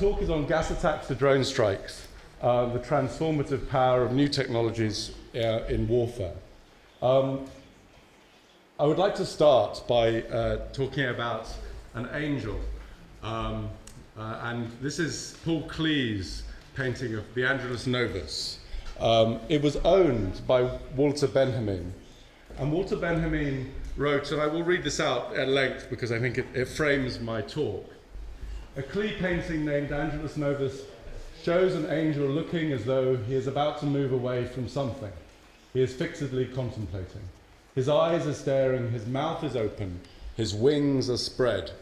talk is on gas attacks to drone strikes, uh, the transformative power of new technologies uh, in warfare. Um, I would like to start by uh, talking about an angel. Um, uh, and this is Paul Klee's painting of the Angelus Novus. Um, it was owned by Walter Benjamin. And Walter Benjamin wrote, and I will read this out at length because I think it, it frames my talk. A Klee painting named Angelus Novus shows an angel looking as though he is about to move away from something. He is fixedly contemplating. His eyes are staring, his mouth is open, his wings are spread.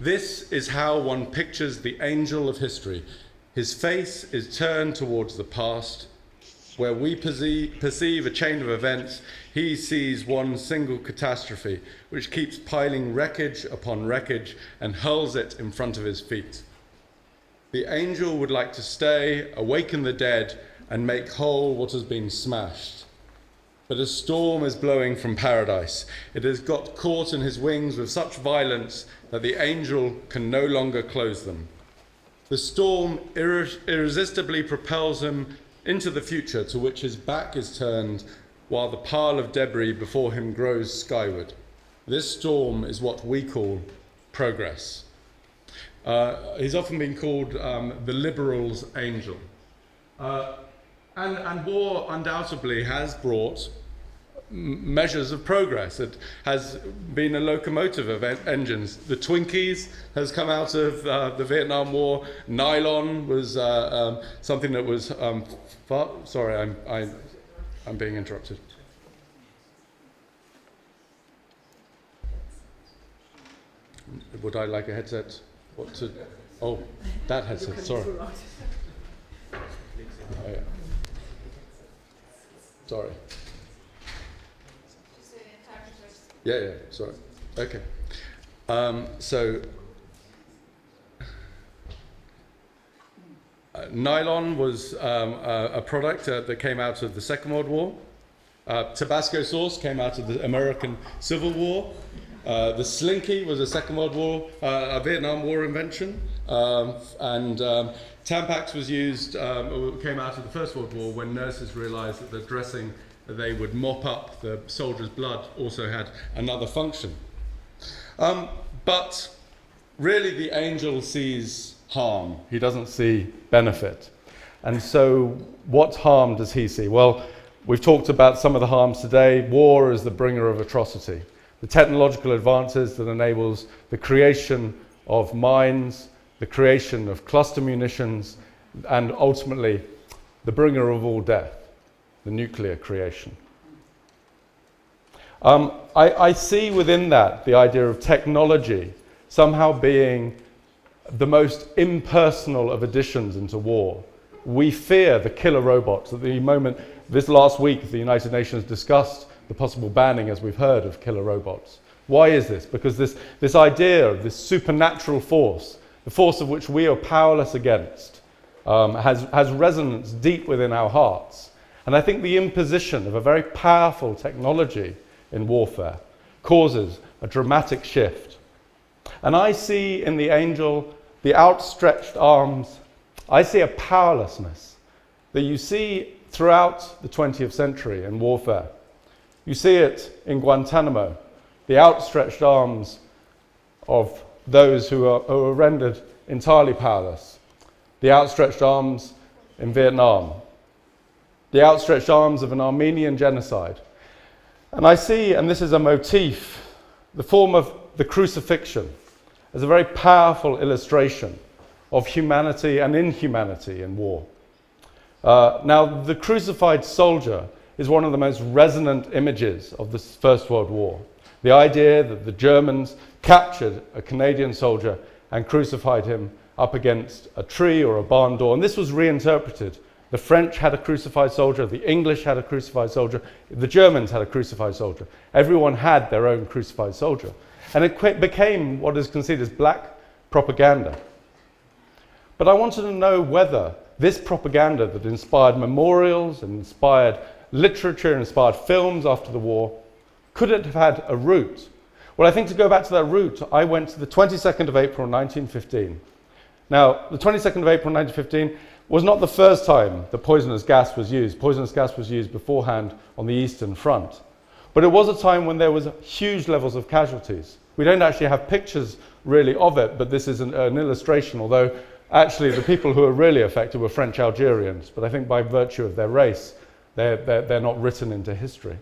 This is how one pictures the angel of history. His face is turned towards the past, where we perceive a chain of events, he sees one single catastrophe which keeps piling wreckage upon wreckage and hurls it in front of his feet. The angel would like to stay, awaken the dead, and make whole what has been smashed. But a storm is blowing from paradise. It has got caught in his wings with such violence that the angel can no longer close them. The storm irresistibly propels him into the future to which his back is turned while the pile of debris before him grows skyward. This storm is what we call progress. Uh, he's often been called um, the liberal's angel. Uh, and, and war undoubtedly has brought measures of progress. It has been a locomotive of en- engines. The Twinkies has come out of uh, the Vietnam War. Nylon was uh, um, something that was. Um, far- sorry, I'm, I, I'm being interrupted. Would I like a headset? What to? Oh, that headset. Sorry. Oh, yeah. Sorry. Yeah, yeah, sorry. Okay. Um, so, uh, nylon was um, a, a, product uh, that came out of the Second World War. Uh, Tabasco sauce came out of the American Civil War. Uh, the slinky was a Second World War, uh, a Vietnam War invention. Um, and um, Tampax was used, um, came out of the First World War when nurses realized that the dressing they would mop up the soldier's blood also had another function. Um, but really, the angel sees harm, he doesn't see benefit. And so, what harm does he see? Well, we've talked about some of the harms today. War is the bringer of atrocity. The technological advances that enables the creation of mines, the creation of cluster munitions, and ultimately the bringer of all death the nuclear creation. Um, I, I see within that the idea of technology somehow being the most impersonal of additions into war. We fear the killer robots. At the moment, this last week, the United Nations discussed the possible banning, as we've heard, of killer robots. Why is this? Because this, this idea of this supernatural force, the force of which we are powerless against, um, has, has resonance deep within our hearts. And I think the imposition of a very powerful technology in warfare causes a dramatic shift. And I see in the angel the outstretched arms, I see a powerlessness that you see throughout the 20th century in warfare. You see it in Guantanamo, the outstretched arms of those who are, who are rendered entirely powerless, the outstretched arms in Vietnam, the outstretched arms of an Armenian genocide. And I see, and this is a motif, the form of the crucifixion as a very powerful illustration of humanity and inhumanity in war. Uh, now, the crucified soldier is one of the most resonant images of the First World War. The idea that the Germans captured a Canadian soldier and crucified him up against a tree or a barn door. And this was reinterpreted the French had a crucified soldier, the English had a crucified soldier, the Germans had a crucified soldier. Everyone had their own crucified soldier. And it became what is considered as black propaganda. But I wanted to know whether this propaganda that inspired memorials and inspired literature, and inspired films after the war, could it have had a root? Well, I think to go back to that root, I went to the 22nd of April 1915 Now, the 22nd of April 1915 was not the first time that poisonous gas was used. Poisonous gas was used beforehand on the Eastern Front. But it was a time when there was huge levels of casualties. We don't actually have pictures really of it, but this is an, an illustration, although actually the people who were really affected were French Algerians. But I think by virtue of their race, they're, they're, they're not written into history.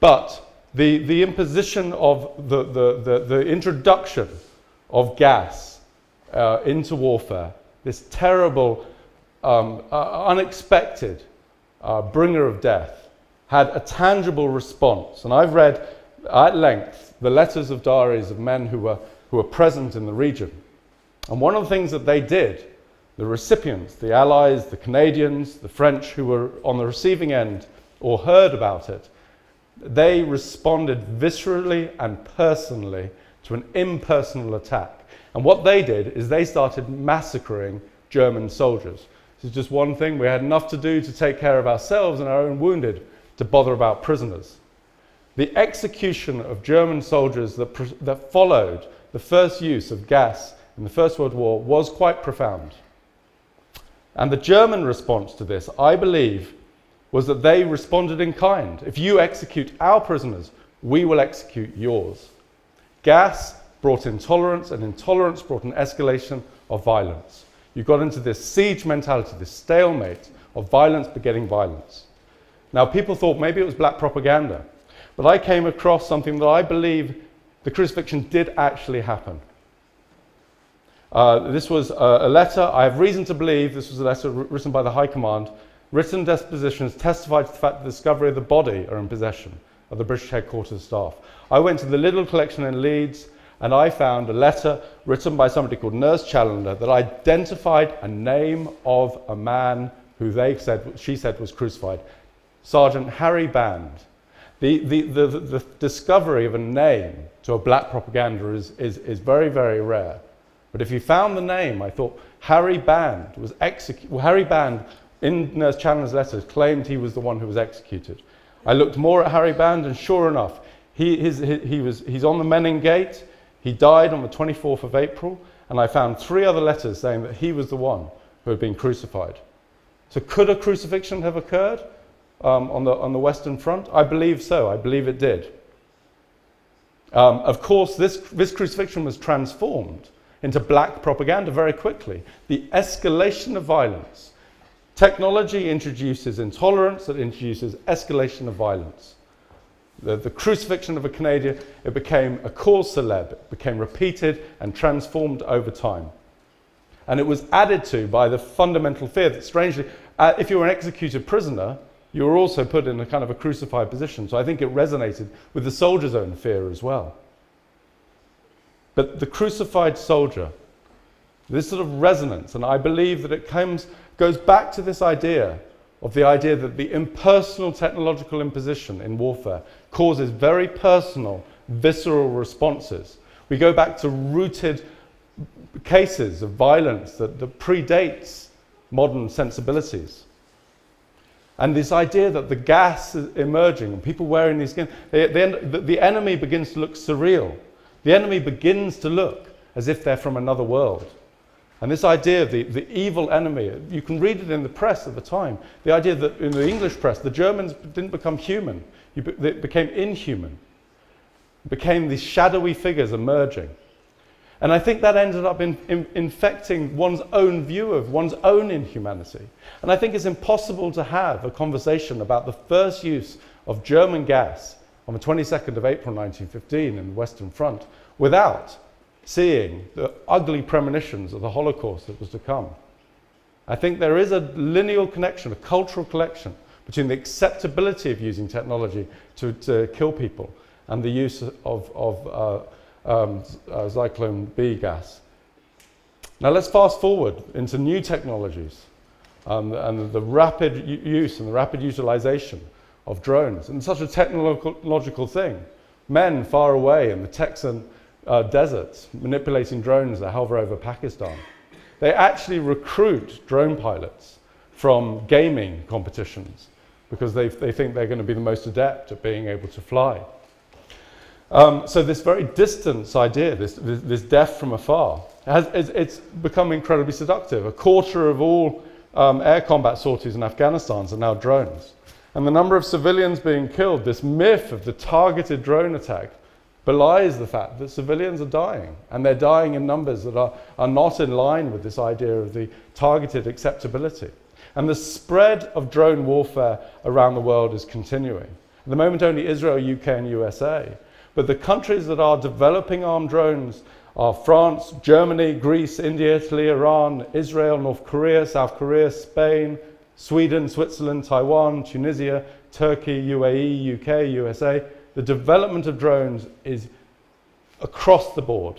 But the, the imposition of the, the, the, the introduction of gas uh, into warfare, this terrible, um, uh, unexpected uh, bringer of death, had a tangible response. And I've read at length the letters of diaries of men who were, who were present in the region. And one of the things that they did, the recipients, the Allies, the Canadians, the French who were on the receiving end or heard about it, they responded viscerally and personally to an impersonal attack. And what they did is they started massacring German soldiers. This is just one thing. We had enough to do to take care of ourselves and our own wounded to bother about prisoners. The execution of German soldiers that, that followed the first use of gas in the First World War was quite profound. And the German response to this, I believe, was that they responded in kind. If you execute our prisoners, we will execute yours. Gas brought intolerance, and intolerance brought an escalation of violence. You got into this siege mentality, this stalemate of violence begetting violence. Now, people thought maybe it was black propaganda, but I came across something that I believe the crucifixion did actually happen. Uh, this was a, a, letter, I have reason to believe this was a letter written by the High Command. Written depositions testified to the fact that the discovery of the body are in possession of the British headquarters staff. I went to the Liddle collection in Leeds and I found a letter written by somebody called Nurse Challoner that identified a name of a man who they said, she said was crucified. Sergeant Harry Band. The, the, the, the, discovery of a name to a black propaganda is, is, is very, very rare. But if you found the name, I thought Harry Band was executed. Well, Harry Band, in Nurse Challoner's letters, claimed he was the one who was executed. I looked more at Harry Band, and sure enough, he, his, he, he was, he's on the Menin Gate. He died on the 24th of April, and I found three other letters saying that he was the one who had been crucified. So, could a crucifixion have occurred um, on, the, on the Western Front? I believe so. I believe it did. Um, of course, this, this crucifixion was transformed into black propaganda very quickly. The escalation of violence. Technology introduces intolerance, that introduces escalation of violence. The, the, crucifixion of a Canadian, it became a cause celeb, it became repeated and transformed over time. And it was added to by the fundamental fear that, strangely, uh, if you were an executed prisoner, you were also put in a kind of a crucified position. So I think it resonated with the soldier's own fear as well. But the crucified soldier, this sort of resonance, and I believe that it comes, goes back to this idea of the idea that the impersonal technological imposition in warfare causes very personal, visceral responses. We go back to rooted cases of violence that, that predates modern sensibilities. And this idea that the gas is emerging and people wearing these skins, the, the, the enemy begins to look surreal. The enemy begins to look as if they're from another world. And this idea of the, the evil enemy, you can read it in the press at the time. The idea that in the English press, the Germans didn't become human, they became inhuman, became these shadowy figures emerging. And I think that ended up in, in, infecting one's own view of one's own inhumanity. And I think it's impossible to have a conversation about the first use of German gas on the 22nd of April 1915 in the Western Front without seeing the ugly premonitions of the Holocaust that was to come. I think there is a lineal connection, a cultural connection between the acceptability of using technology to, to kill people and the use of, of uh, um, uh, Zyklon B gas. Now let's fast forward into new technologies um, and the rapid use and the rapid utilization of drones and such a technological thing. Men far away in the Texan uh, deserts manipulating drones that hover over Pakistan. They actually recruit drone pilots from gaming competitions because they, they think they're going to be the most adept at being able to fly. Um, so this very distance idea, this, this, this death from afar, has, it's, it's become incredibly seductive. A quarter of all um, air combat sorties in Afghanistan are now drones. And the number of civilians being killed, this myth of the targeted drone attack, belies the fact that civilians are dying. And they're dying in numbers that are, are not in line with this idea of the targeted acceptability. And the spread of drone warfare around the world is continuing. At the moment, only Israel, UK, and USA. But the countries that are developing armed drones are France, Germany, Greece, India, Italy, Iran, Israel, North Korea, South Korea, Spain, Sweden, Switzerland, Taiwan, Tunisia, Turkey, UAE, UK, USA. The development of drones is across the board.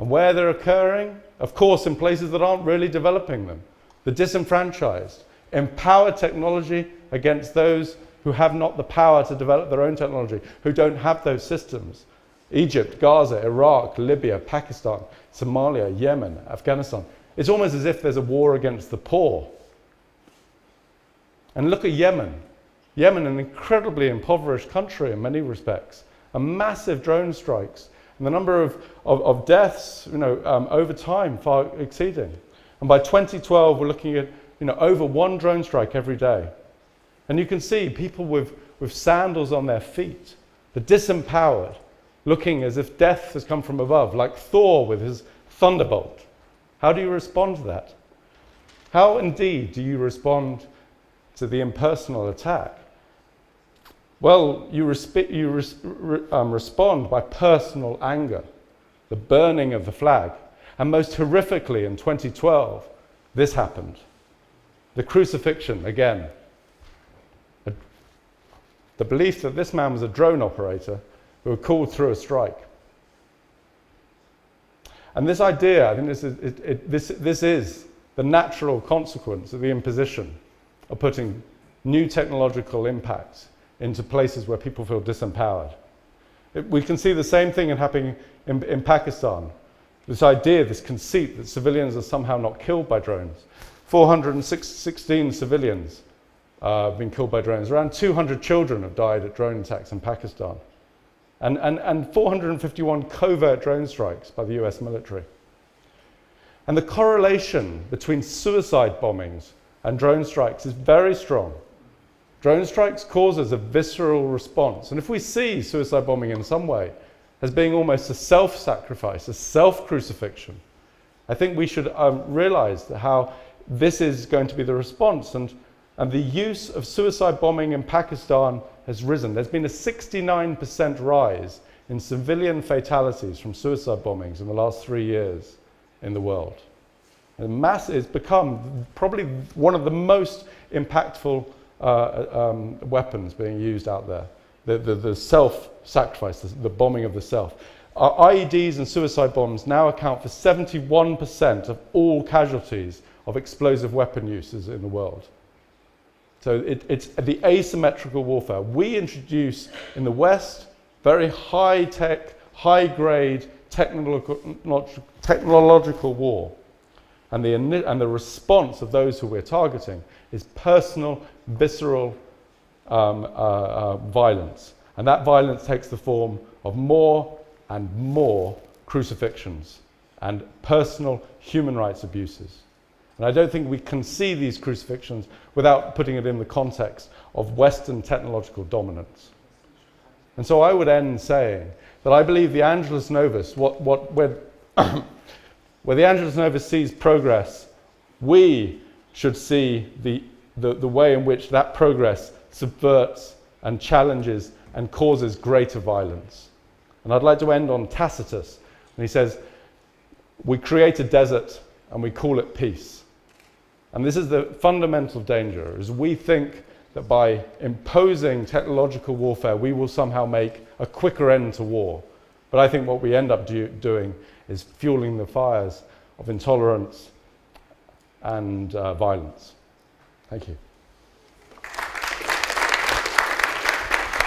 And where they're occurring, of course, in places that aren't really developing them. The disenfranchised. Empower technology against those who have not the power to develop their own technology, who don't have those systems. Egypt, Gaza, Iraq, Libya, Pakistan, Somalia, Yemen, Afghanistan. It's almost as if there's a war against the poor. And look at Yemen. Yemen, an incredibly impoverished country in many respects, a massive drone strikes, and the number of, of, of deaths you know, um, over time far exceeding. And by 2012, we're looking at you know, over one drone strike every day. And you can see people with, with sandals on their feet, the disempowered, looking as if death has come from above, like Thor with his thunderbolt. How do you respond to that? How indeed do you respond to the impersonal attack? Well, you, you res- re- um, respond by personal anger, the burning of the flag. And most horrifically in 2012, this happened the crucifixion again the belief that this man was a drone operator who had called through a strike. And this idea, I think this is, it, it, this, this is the natural consequence of the imposition of putting new technological impacts into places where people feel disempowered. It, we can see the same thing happening in, in Pakistan. This idea, this conceit that civilians are somehow not killed by drones. 416 civilians uh, been killed by drones. Around 200 children have died at drone attacks in Pakistan. And, and, and 451 covert drone strikes by the US military. And the correlation between suicide bombings and drone strikes is very strong. Drone strikes causes a visceral response. And if we see suicide bombing in some way as being almost a self sacrifice, a self crucifixion, I think we should um, realize how this is going to be the response. And and the use of suicide bombing in Pakistan has risen. There's been a 69% rise in civilian fatalities from suicide bombings in the last three years in the world. And mass has become probably one of the most impactful uh, um, weapons being used out there. The, the, the self sacrifice, the, the, bombing of the self. Our IEDs and suicide bombs now account for 71% of all casualties of explosive weapon uses in the world. So it, it's the asymmetrical warfare. We introduce in the West very high tech, high grade technological, technological war. And the, and the response of those who we're targeting is personal, visceral um, uh, uh, violence. And that violence takes the form of more and more crucifixions and personal human rights abuses. And I don't think we can see these crucifixions without putting it in the context of Western technological dominance. And so I would end saying that I believe the Angelus Novus, what, what, where, where the Angelus Novus sees progress, we should see the, the, the way in which that progress subverts and challenges and causes greater violence. And I'd like to end on Tacitus. And he says, We create a desert and we call it peace. And this is the fundamental danger, is we think that by imposing technological warfare, we will somehow make a quicker end to war. But I think what we end up do, doing is fueling the fires of intolerance and uh, violence. Thank you.